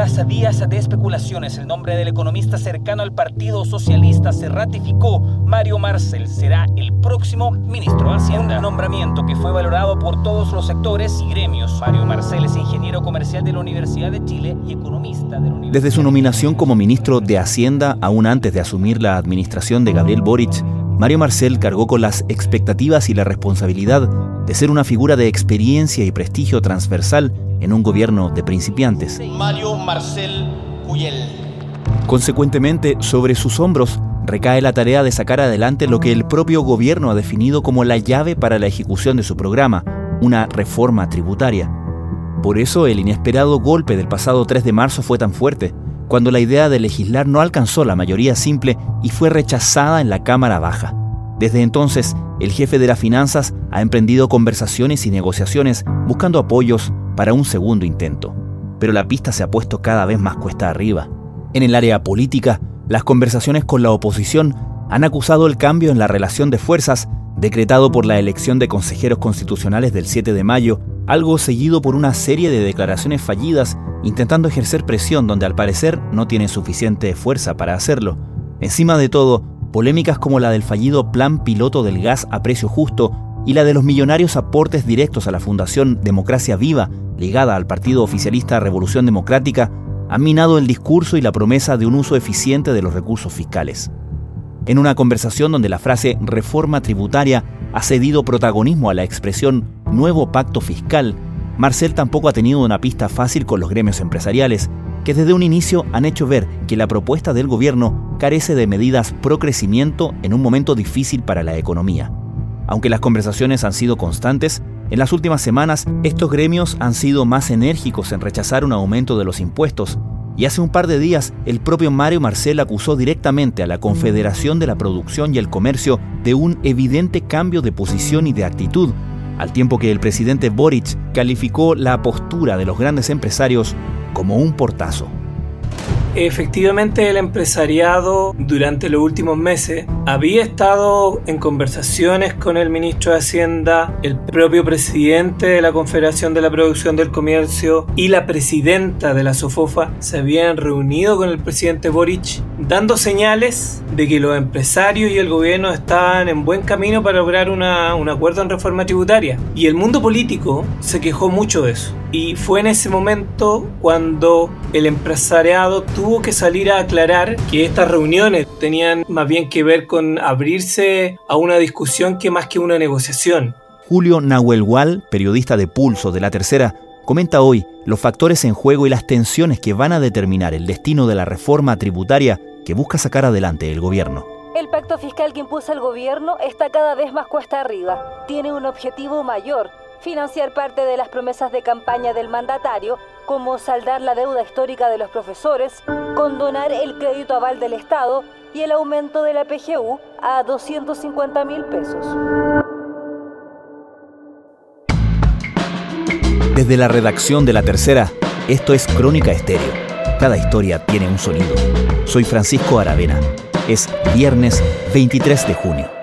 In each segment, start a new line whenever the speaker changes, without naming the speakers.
Tras días de especulaciones, el nombre del economista cercano al Partido Socialista se ratificó. Mario Marcel será el próximo ministro de Hacienda. Un nombramiento que fue valorado por todos los sectores y gremios. Mario Marcel es ingeniero comercial de la Universidad de Chile y economista de la Universidad
Desde su nominación como ministro de Hacienda, aún antes de asumir la administración de Gabriel Boric, Mario Marcel cargó con las expectativas y la responsabilidad de ser una figura de experiencia y prestigio transversal en un gobierno de principiantes.
Mario Marcel Cuyel.
Consecuentemente, sobre sus hombros recae la tarea de sacar adelante lo que el propio gobierno ha definido como la llave para la ejecución de su programa, una reforma tributaria. Por eso el inesperado golpe del pasado 3 de marzo fue tan fuerte, cuando la idea de legislar no alcanzó la mayoría simple y fue rechazada en la Cámara Baja. Desde entonces, el jefe de las finanzas ha emprendido conversaciones y negociaciones buscando apoyos para un segundo intento. Pero la pista se ha puesto cada vez más cuesta arriba. En el área política, las conversaciones con la oposición han acusado el cambio en la relación de fuerzas decretado por la elección de consejeros constitucionales del 7 de mayo, algo seguido por una serie de declaraciones fallidas intentando ejercer presión donde al parecer no tiene suficiente fuerza para hacerlo. Encima de todo, polémicas como la del fallido plan piloto del gas a precio justo y la de los millonarios aportes directos a la Fundación Democracia Viva, ligada al partido oficialista Revolución Democrática, han minado el discurso y la promesa de un uso eficiente de los recursos fiscales. En una conversación donde la frase reforma tributaria ha cedido protagonismo a la expresión nuevo pacto fiscal, Marcel tampoco ha tenido una pista fácil con los gremios empresariales, que desde un inicio han hecho ver que la propuesta del gobierno carece de medidas pro crecimiento en un momento difícil para la economía. Aunque las conversaciones han sido constantes, en las últimas semanas estos gremios han sido más enérgicos en rechazar un aumento de los impuestos, y hace un par de días el propio Mario Marcel acusó directamente a la Confederación de la Producción y el Comercio de un evidente cambio de posición y de actitud al tiempo que el presidente Boric calificó la postura de los grandes empresarios como un portazo.
Efectivamente, el empresariado durante los últimos meses había estado en conversaciones con el ministro de Hacienda, el propio presidente de la Confederación de la Producción del Comercio y la presidenta de la SOFOFA se habían reunido con el presidente Boric, dando señales de que los empresarios y el gobierno estaban en buen camino para lograr un acuerdo en reforma tributaria. Y el mundo político se quejó mucho de eso. Y fue en ese momento cuando el empresariado tuvo que salir a aclarar que estas reuniones tenían más bien que ver con abrirse a una discusión que más que una negociación.
Julio Nahuel periodista de Pulso de la Tercera, comenta hoy los factores en juego y las tensiones que van a determinar el destino de la reforma tributaria que busca sacar adelante el gobierno.
El pacto fiscal que impulsa el gobierno está cada vez más cuesta arriba. Tiene un objetivo mayor, financiar parte de las promesas de campaña del mandatario, como saldar la deuda histórica de los profesores, condonar el crédito aval del Estado y el aumento de la PGU a 250 mil pesos.
Desde la redacción de La Tercera, esto es Crónica Estéreo. Cada historia tiene un sonido. Soy Francisco Aravena. Es viernes 23 de junio.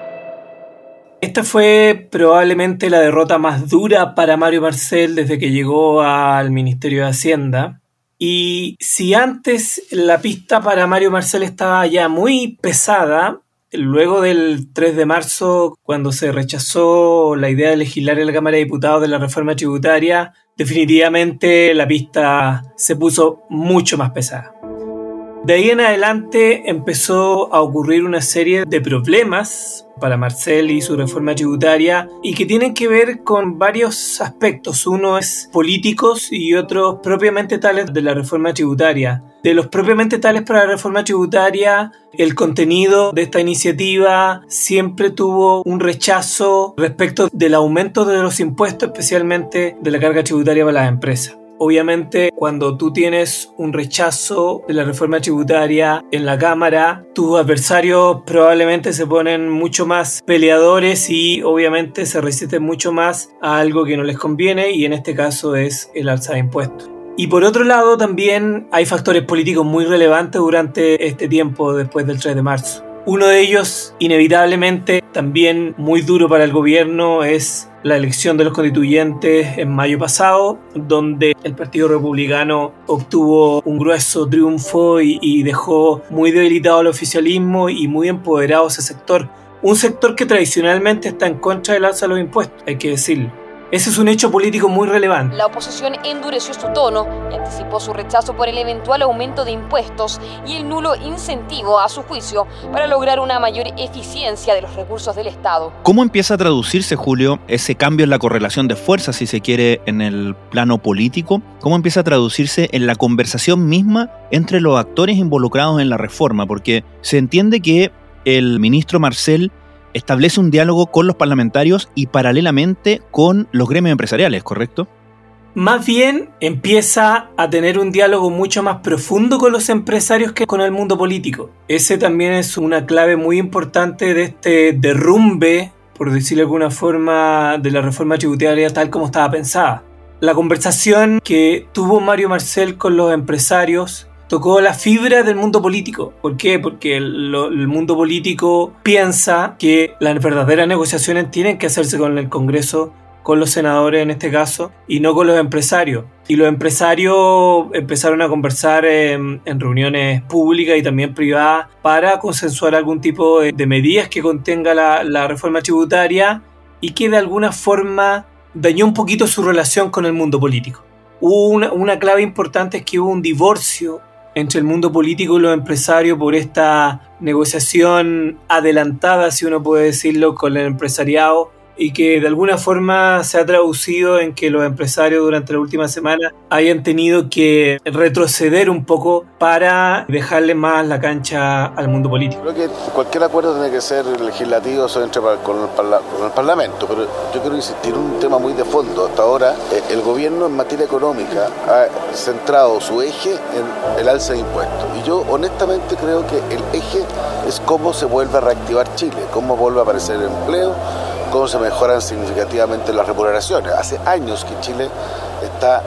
Esta fue probablemente la derrota más dura para Mario Marcel desde que llegó al Ministerio de Hacienda. Y si antes la pista para Mario Marcel estaba ya muy pesada, luego del 3 de marzo, cuando se rechazó la idea de legislar en la Cámara de Diputados de la reforma tributaria, definitivamente la pista se puso mucho más pesada. De ahí en adelante empezó a ocurrir una serie de problemas para Marcel y su reforma tributaria y que tienen que ver con varios aspectos. Uno es políticos y otros propiamente tales de la reforma tributaria. De los propiamente tales para la reforma tributaria, el contenido de esta iniciativa siempre tuvo un rechazo respecto del aumento de los impuestos, especialmente de la carga tributaria para las empresas. Obviamente, cuando tú tienes un rechazo de la reforma tributaria en la Cámara, tus adversarios probablemente se ponen mucho más peleadores y obviamente se resisten mucho más a algo que no les conviene y en este caso es el alza de impuestos. Y por otro lado, también hay factores políticos muy relevantes durante este tiempo después del 3 de marzo. Uno de ellos, inevitablemente, también muy duro para el gobierno, es la elección de los constituyentes en mayo pasado, donde el Partido Republicano obtuvo un grueso triunfo y, dejó muy debilitado el oficialismo y muy empoderado ese sector. Un sector que tradicionalmente está en contra del alza de los impuestos, hay que decirlo. Ese es un hecho político muy relevante.
La oposición endureció su tono y anticipó su rechazo por el eventual aumento de impuestos y el nulo incentivo, a su juicio, para lograr una mayor eficiencia de los recursos del Estado.
¿Cómo empieza a traducirse, Julio, ese cambio en la correlación de fuerzas, si se quiere, en el plano político? ¿Cómo empieza a traducirse en la conversación misma entre los actores involucrados en la reforma? Porque se entiende que el ministro Marcel establece un diálogo con los parlamentarios y paralelamente con los gremios empresariales, ¿correcto?
Más bien empieza a tener un diálogo mucho más profundo con los empresarios que con el mundo político. Ese también es una clave muy importante de este derrumbe, por decirlo de alguna forma, de la reforma tributaria tal como estaba pensada. La conversación que tuvo Mario Marcel con los empresarios tocó la fibra del mundo político. ¿Por qué? Porque el, el, mundo político piensa que las verdaderas negociaciones tienen que hacerse con el Congreso, con los senadores en este caso, y no con los empresarios. Y los empresarios empezaron a conversar en, reuniones públicas y también privadas para consensuar algún tipo de, medidas que contenga la, la reforma tributaria y que de alguna forma dañó un poquito su relación con el mundo político. Una, una, clave importante es que hubo un divorcio entre el mundo político y los empresarios por esta negociación adelantada, si uno puede decirlo, con el empresariado y que de alguna forma se ha traducido en que los empresarios durante la última semana hayan tenido que retroceder un poco para dejarle más la cancha al mundo político.
Creo que cualquier acuerdo tiene que ser legislativo entre con el, con el Parlamento, pero yo quiero insistir en un tema muy de fondo. Hasta ahora eh, el gobierno en materia económica ha centrado su eje en el alza de impuestos. Y yo honestamente creo que el eje es cómo se vuelve a reactivar Chile, cómo vuelve a aparecer el empleo, cómo se mejoran significativamente las remuneraciones. Hace años que Chile está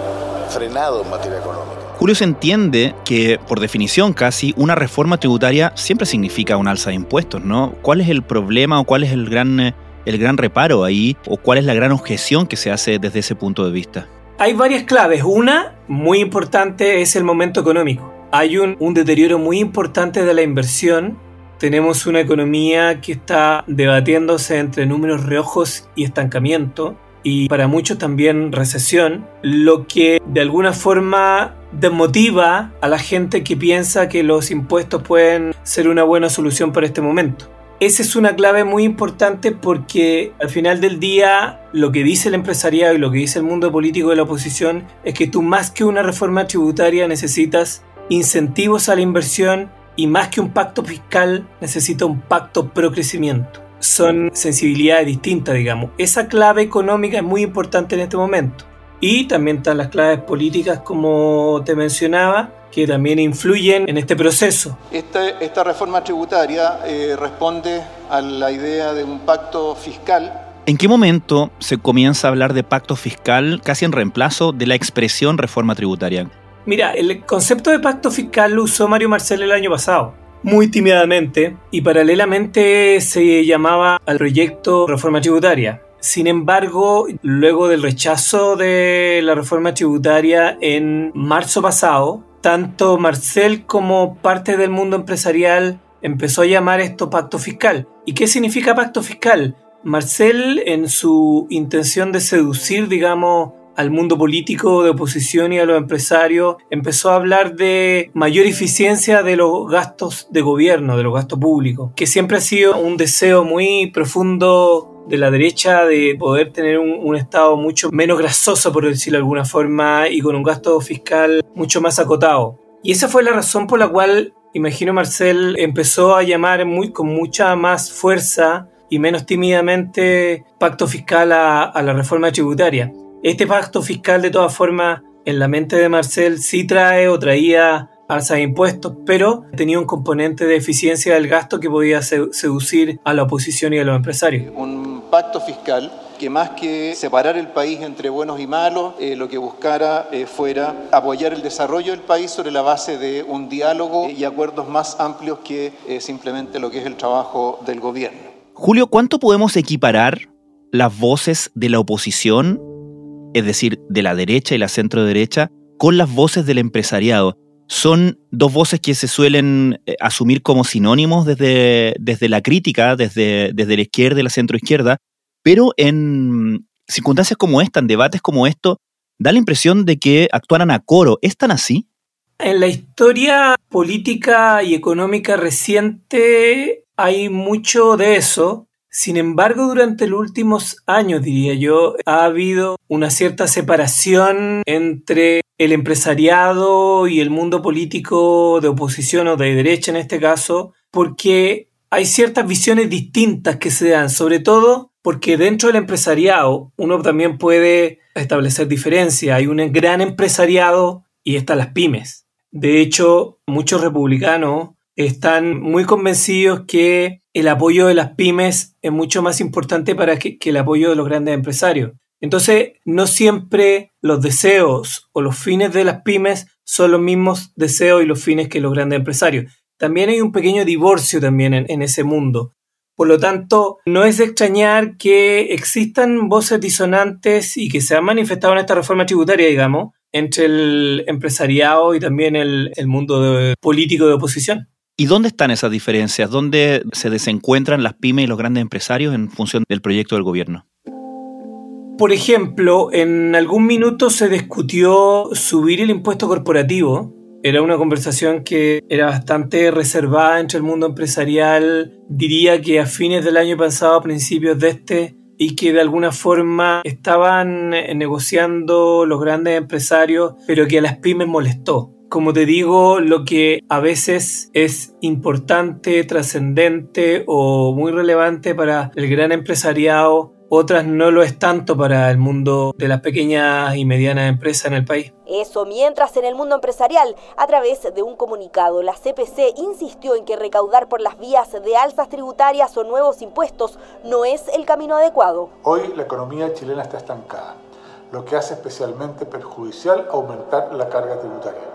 frenado en materia económica.
Julio se entiende que, por definición casi, una reforma tributaria siempre significa un alza de impuestos, ¿no? ¿Cuál es el problema o cuál es el gran, el gran reparo ahí o cuál es la gran objeción que se hace desde ese punto de vista?
Hay varias claves. Una, muy importante, es el momento económico. Hay un, un deterioro muy importante de la inversión tenemos una economía que está debatiéndose entre números rojos y estancamiento y para muchos también recesión, lo que de alguna forma desmotiva a la gente que piensa que los impuestos pueden ser una buena solución para este momento. Esa es una clave muy importante porque al final del día lo que dice el empresariado y lo que dice el mundo político de la oposición es que tú más que una reforma tributaria necesitas incentivos a la inversión y más que un pacto fiscal necesita un pacto pro crecimiento. Son sensibilidades distintas, digamos. Esa clave económica es muy importante en este momento. Y también están las claves políticas, como te mencionaba, que también influyen en este proceso.
Esta, esta reforma tributaria eh, responde a la idea de un pacto fiscal
¿En qué momento se comienza a hablar de pacto fiscal casi en reemplazo de la expresión reforma tributaria?
Mira, el concepto de pacto fiscal lo usó Mario Marcel el año pasado, muy tímidamente, y paralelamente se llamaba al proyecto reforma tributaria. Sin embargo, luego del rechazo de la reforma tributaria en marzo pasado, tanto Marcel como parte del mundo empresarial empezó a llamar esto pacto fiscal. ¿Y qué significa pacto fiscal? Marcel, en su intención de seducir, digamos, al mundo político de oposición y a los empresarios, empezó a hablar de mayor eficiencia de los gastos de gobierno, de los gastos públicos, que siempre ha sido un deseo muy profundo de la derecha de poder tener un, Estado mucho menos grasoso, por decirlo de alguna forma, y con un gasto fiscal mucho más acotado. Y esa fue la razón por la cual, imagino, Marcel empezó a llamar muy, con mucha más fuerza y menos tímidamente pacto fiscal a la reforma tributaria. Este pacto fiscal, de todas formas, en la mente de Marcel sí trae o traía alza de impuestos, pero tenía un componente de eficiencia del gasto que podía seducir a la oposición y a los empresarios.
Un pacto fiscal que más que separar el país entre buenos y malos, eh, lo que buscara eh, fuera apoyar el desarrollo del país sobre la base de un diálogo y acuerdos más amplios que eh, simplemente lo que es el trabajo del gobierno.
Julio, ¿cuánto podemos equiparar las voces de la oposición, es decir, de la derecha y la centro derecha, con las voces del empresariado? Son dos voces que se suelen asumir como sinónimos desde, desde la crítica, desde, desde la izquierda y la centro izquierda, pero en circunstancias como esta, en debates como esto, da la impresión de que actuaran a coro. ¿Es tan así?
En la historia política y económica reciente hay mucho de eso. Sin embargo, durante los últimos años, diría yo, ha habido una cierta separación entre el empresariado y el mundo político de oposición o de derecha en este caso, porque hay ciertas visiones distintas que se dan, sobre todo porque dentro del empresariado uno también puede establecer diferencias. Hay un gran empresariado y están las pymes. De hecho, muchos republicanos están muy convencidos que el apoyo de las pymes es mucho más importante para que, el apoyo de los grandes empresarios. Entonces, no siempre los deseos o los fines de las pymes son los mismos deseos y los fines que los grandes empresarios. También hay un pequeño divorcio también en ese mundo. Por lo tanto, no es de extrañar que existan voces disonantes y que se han manifestado en esta reforma tributaria, digamos, entre el empresariado y también el, mundo político de oposición.
¿Y dónde están esas diferencias? ¿Dónde se desencuentran las pymes y los grandes empresarios en función del proyecto del gobierno?
Por ejemplo, en algún minuto se discutió subir el impuesto corporativo era una conversación que era bastante reservada entre el mundo empresarial, diría que a fines del año pasado, a principios de este, y que de alguna forma estaban eh, negociando los grandes empresarios, pero que a las pymes molestó. Como te digo, lo que a veces es importante, trascendente o muy relevante para el gran empresariado otras no lo es tanto para el mundo de las pequeñas y medianas empresas en el país.
Eso mientras en el mundo empresarial, a través de un comunicado, la CPC insistió en que recaudar por las vías de alzas tributarias o nuevos impuestos no es el camino adecuado.
Hoy la economía chilena está estancada, lo que hace especialmente perjudicial aumentar la carga tributaria.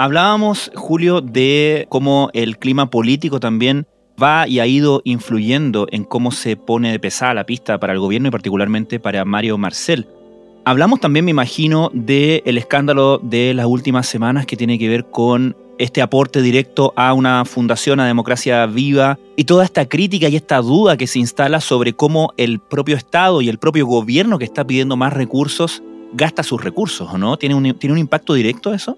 Hablábamos, Julio, de cómo el clima político también va y ha ido influyendo en cómo se pone de pesada la pista para el gobierno y particularmente para Mario Marcel. Hablamos también, me imagino, del el escándalo de las últimas semanas que tiene que ver con este aporte directo a una fundación, a democracia viva, y toda esta crítica y esta duda que se instala sobre cómo el propio Estado y el propio gobierno que está pidiendo más recursos gasta sus recursos, ¿o no? ¿Tiene un, ¿Tiene un impacto directo eso?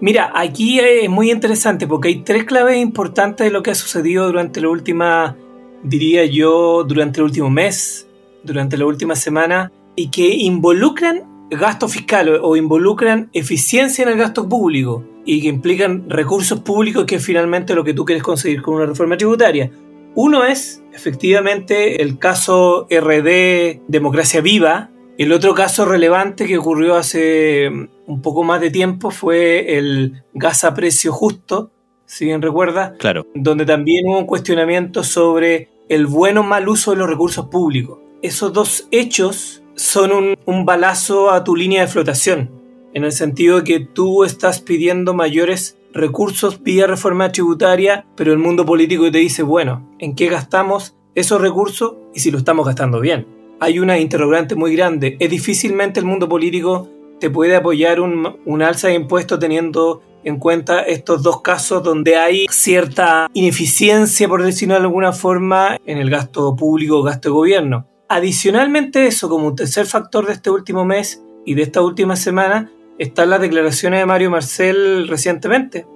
Mira, aquí es muy interesante porque hay tres claves importantes de lo que ha sucedido durante la última, diría yo, durante el último mes, durante la última semana, y que involucran gasto fiscal o involucran eficiencia en el gasto público y que implican recursos públicos que es finalmente lo que tú quieres conseguir con una reforma tributaria. Uno es, efectivamente, el caso RD Democracia Viva, el otro caso relevante que ocurrió hace mm, un poco más de tiempo fue el gas a precio justo, si bien recuerda,
claro.
donde también hubo un cuestionamiento sobre el buen o mal uso de los recursos públicos. Esos dos hechos son un, un balazo a tu línea de flotación, en el sentido de que tú estás pidiendo mayores recursos vía reforma tributaria, pero el mundo político te dice, bueno, ¿en qué gastamos esos recursos y si lo estamos gastando bien? Hay una interrogante muy grande. Es difícilmente el mundo político te puede apoyar un, alza de impuestos teniendo en cuenta estos dos casos donde hay cierta ineficiencia, por decirlo de alguna forma, en el gasto público o gasto de gobierno. Adicionalmente eso, como un tercer factor de este último mes y de esta última semana, están las declaraciones de Mario Marcel recientemente,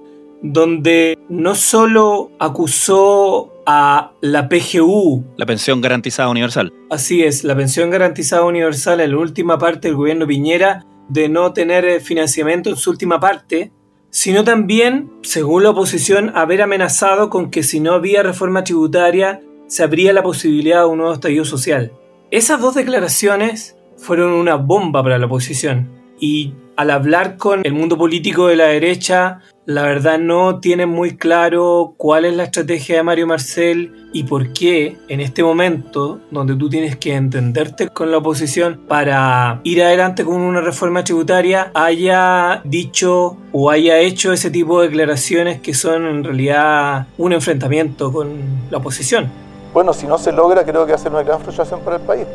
donde no solo acusó a la PGU.
La pensión garantizada universal.
Así es, la pensión garantizada universal en la última parte del gobierno Piñera de no tener eh, financiamiento en su última parte, sino también, según la oposición, haber amenazado con que si no había reforma tributaria se abría la posibilidad de un nuevo estallido social. Esas dos declaraciones fueron una bomba para la oposición y al hablar con el mundo político de la derecha, la verdad no tienen muy claro cuál es la estrategia de Mario Marcel y por qué en este momento, donde tú tienes que entenderte con la oposición para ir adelante con una reforma tributaria, haya dicho o haya hecho ese tipo de declaraciones que son en realidad un enfrentamiento con la oposición.
Bueno, si no se logra, creo que va a ser una gran frustración para el país.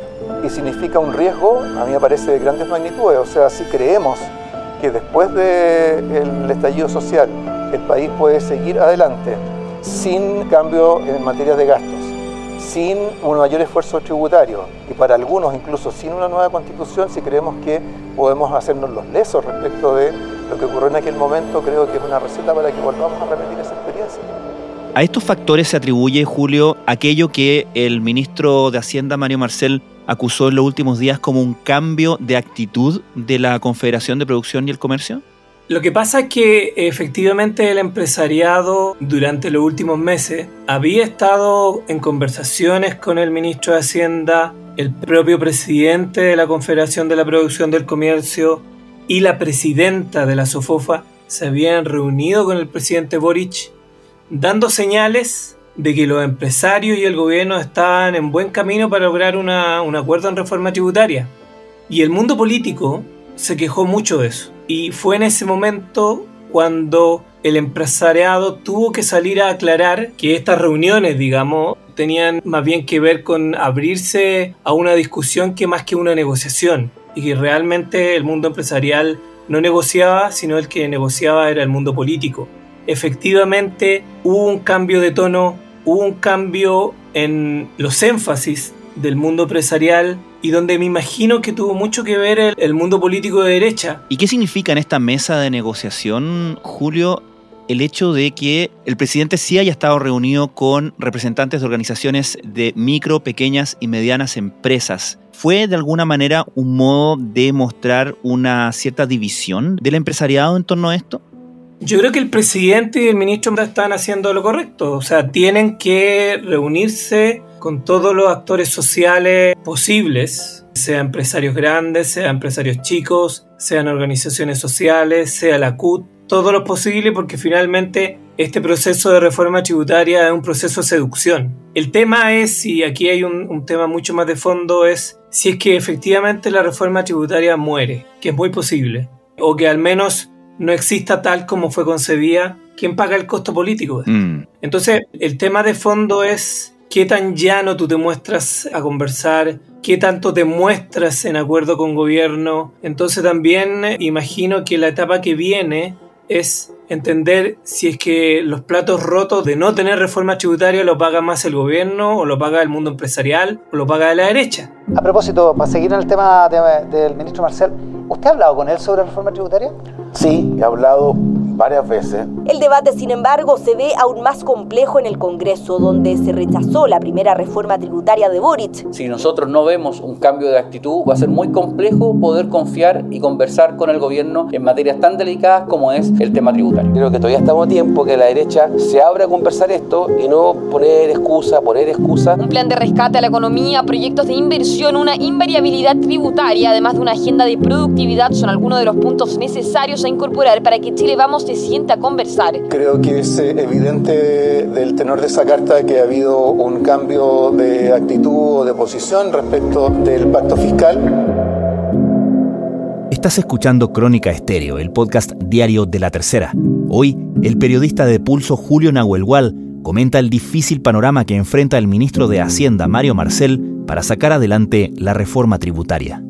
Y significa un riesgo, a mí me parece, de grandes magnitudes. O sea, si creemos que después del estallido social el país puede seguir adelante sin cambio en materia de gastos, sin un mayor esfuerzo tributario y para algunos incluso sin una nueva constitución, si creemos que podemos hacernos los lesos respecto de lo que ocurrió en aquel momento, creo que es una receta para que volvamos a repetir esa experiencia.
A estos factores se atribuye, Julio, aquello que el ministro de Hacienda, Mario Marcel, acusó en los últimos días como un cambio de actitud de la Confederación de Producción y el Comercio?
Lo que pasa es que efectivamente el empresariado durante los últimos meses había estado en conversaciones con el ministro de Hacienda, el propio presidente de la Confederación de la Producción del Comercio y la presidenta de la SOFOFA se habían reunido con el presidente Boric dando señales de que los empresarios y el gobierno estaban en buen camino para lograr un acuerdo en reforma tributaria. Y el mundo político se quejó mucho de eso. Y fue en ese momento cuando el empresariado tuvo que salir a aclarar que estas reuniones, digamos, tenían más bien que ver con abrirse a una discusión que más que una negociación. Y que realmente el mundo empresarial no negociaba, sino el que negociaba era el mundo político efectivamente hubo un cambio de tono, hubo un cambio en los énfasis del mundo empresarial y donde me imagino que tuvo mucho que ver el, mundo político de derecha.
¿Y qué significa en esta mesa de negociación, Julio, el hecho de que el presidente sí haya estado reunido con representantes de organizaciones de micro, pequeñas y medianas empresas. ¿Fue de alguna manera un modo de mostrar una cierta división del empresariado en torno a esto?
Yo creo que el presidente y el ministro están haciendo lo correcto, o sea, tienen que reunirse con todos los actores sociales posibles, sea empresarios grandes, sea empresarios chicos, sean organizaciones sociales, sea la CUT, todo lo posible porque finalmente este proceso de reforma tributaria es un proceso de seducción. El tema es, y aquí hay un, un, tema mucho más de fondo, es si es que efectivamente la reforma tributaria muere, que es muy posible, o que al menos no exista tal como fue concebida, ¿quién paga el costo político? Mm. Entonces, el tema de fondo es qué tan llano tú te muestras a conversar, qué tanto te muestras en acuerdo con gobierno. Entonces también imagino que la etapa que viene es entender si es que los platos rotos de no tener reforma tributaria lo paga más el gobierno o lo paga el mundo empresarial o lo paga la derecha.
A propósito, para seguir en el tema del ministro Marcel, ¿usted ha hablado con él sobre la reforma tributaria?
Sí, he hablado varias veces.
El debate, sin embargo, se ve aún más complejo en el Congreso, donde se rechazó la primera reforma tributaria de Boric.
Si nosotros no vemos un cambio de actitud, va a ser muy complejo poder confiar y conversar con el gobierno en materias tan delicadas como es el tema tributario.
Creo que todavía estamos a tiempo que la derecha se abra a conversar esto y no poner excusa, poner excusa.
Un plan de rescate a la economía, proyectos de inversión, una invariabilidad tributaria, además de una agenda de productividad, son algunos de los puntos necesarios a incorporar para que Chile vamos se sienta a conversar.
Creo que es eh, evidente del tenor de esa carta que ha habido un cambio de actitud o de posición respecto del pacto fiscal.
Estás escuchando Crónica Estéreo, el podcast diario de la tercera. Hoy, el periodista de pulso Julio Nahuelgual comenta el difícil panorama que enfrenta el ministro de Hacienda, Mario Marcel, para sacar adelante la reforma tributaria.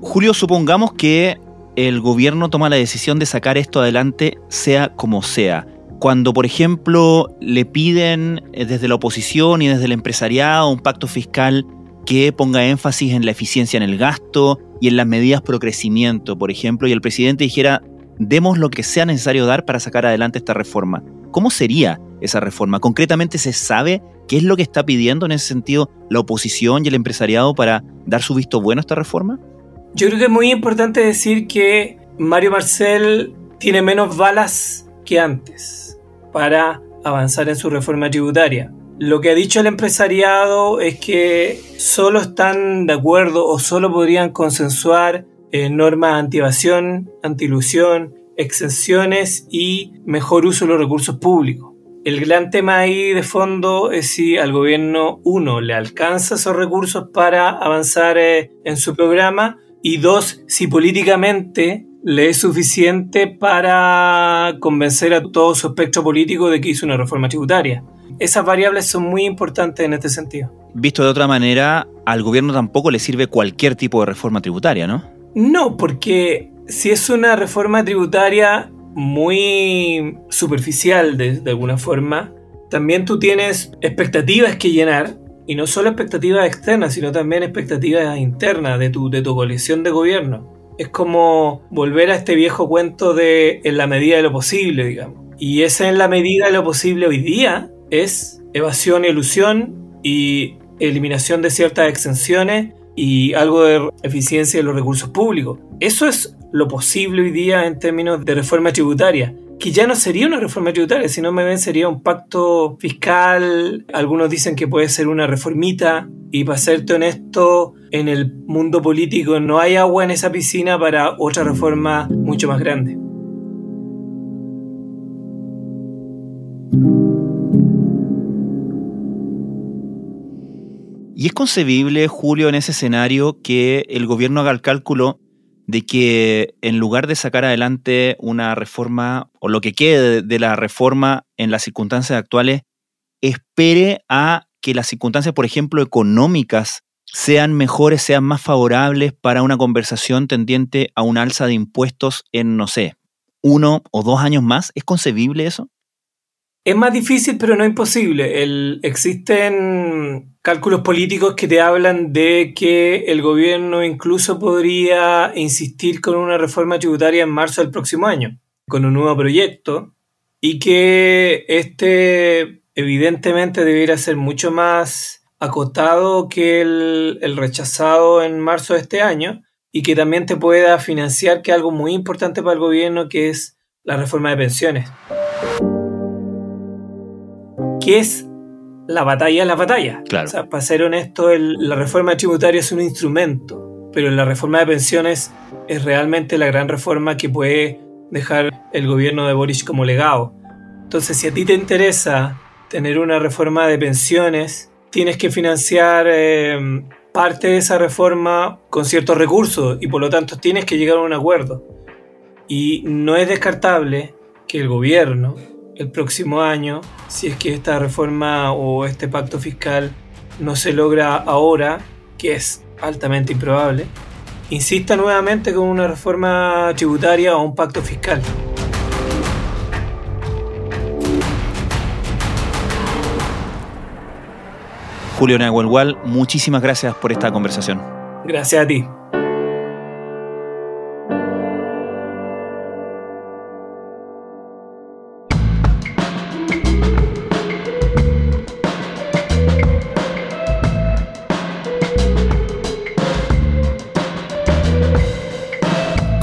Julio, supongamos que el gobierno toma la decisión de sacar esto adelante sea como sea. Cuando, por ejemplo, le piden eh, desde la oposición y desde el empresariado un pacto fiscal que ponga énfasis en la eficiencia en el gasto y en las medidas pro crecimiento, por ejemplo, y el presidente dijera, demos lo que sea necesario dar para sacar adelante esta reforma. ¿Cómo sería esa reforma? ¿Concretamente se sabe qué es lo que está pidiendo en ese sentido la oposición y el empresariado para dar su visto bueno a esta reforma?
Yo creo que es muy importante decir que Mario Marcel tiene menos balas que antes para avanzar en su reforma tributaria. Lo que ha dicho el empresariado es que solo están de acuerdo o solo podrían consensuar eh, normas anti-evasión, anti-ilusión, exenciones y mejor uso de los recursos públicos. El gran tema ahí de fondo es si al gobierno, uno, le alcanza esos recursos para avanzar eh, en su programa y dos, si políticamente le es suficiente para convencer a todo su espectro político de que hizo una reforma tributaria. Esas variables son muy importantes en este sentido.
Visto de otra manera, al gobierno tampoco le sirve cualquier tipo de reforma tributaria, ¿no?
No, porque si es una reforma tributaria muy superficial de, alguna forma, también tú tienes expectativas que llenar, y no solo expectativas externas, sino también expectativas internas de tu, de tu coalición de gobierno. Es como volver a este viejo cuento de en la medida de lo posible, digamos. Y esa en la medida de lo posible hoy día es evasión y ilusión y eliminación de ciertas exenciones y algo de eficiencia de los recursos públicos. Eso es lo posible hoy día en términos de reforma tributaria, que ya no sería una reforma tributaria, sino me ven sería un pacto fiscal, algunos dicen que puede ser una reformita, y para serte honesto, en el mundo político no hay agua en esa piscina para otra reforma mucho más grande.
¿Y es concebible, Julio, en ese escenario que el gobierno haga el cálculo de que en lugar de sacar adelante una reforma o lo que quede de la reforma en las circunstancias actuales, espere a que las circunstancias, por ejemplo, económicas sean mejores, sean más favorables para una conversación tendiente a un alza de impuestos en, no sé, uno o dos años más? ¿Es concebible eso?
Es más difícil, pero no imposible. existen cálculos políticos que te hablan de que el gobierno incluso podría insistir con una reforma tributaria en marzo del próximo año, con un nuevo proyecto, y que este evidentemente debiera ser mucho más acotado que el, rechazado en marzo de este año, y que también te pueda financiar que algo muy importante para el gobierno, que es la reforma de pensiones que es la batalla la batalla.
Claro.
O sea, para ser honesto, la reforma tributaria es un instrumento, pero la reforma de pensiones es realmente la gran reforma que puede dejar el gobierno de Boris como legado. Entonces, si a ti te interesa tener una reforma de pensiones, tienes que financiar eh, parte de esa reforma con ciertos recursos y por lo tanto tienes que llegar a un acuerdo. Y no es descartable que el gobierno el próximo año, si es que esta reforma o este pacto fiscal no se logra ahora, que es altamente improbable, insista nuevamente con una reforma tributaria o un pacto fiscal.
Julio muchísimas gracias por esta conversación.
Gracias a ti.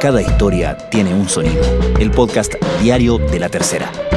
Cada historia tiene un sonido. El podcast diario de la tercera.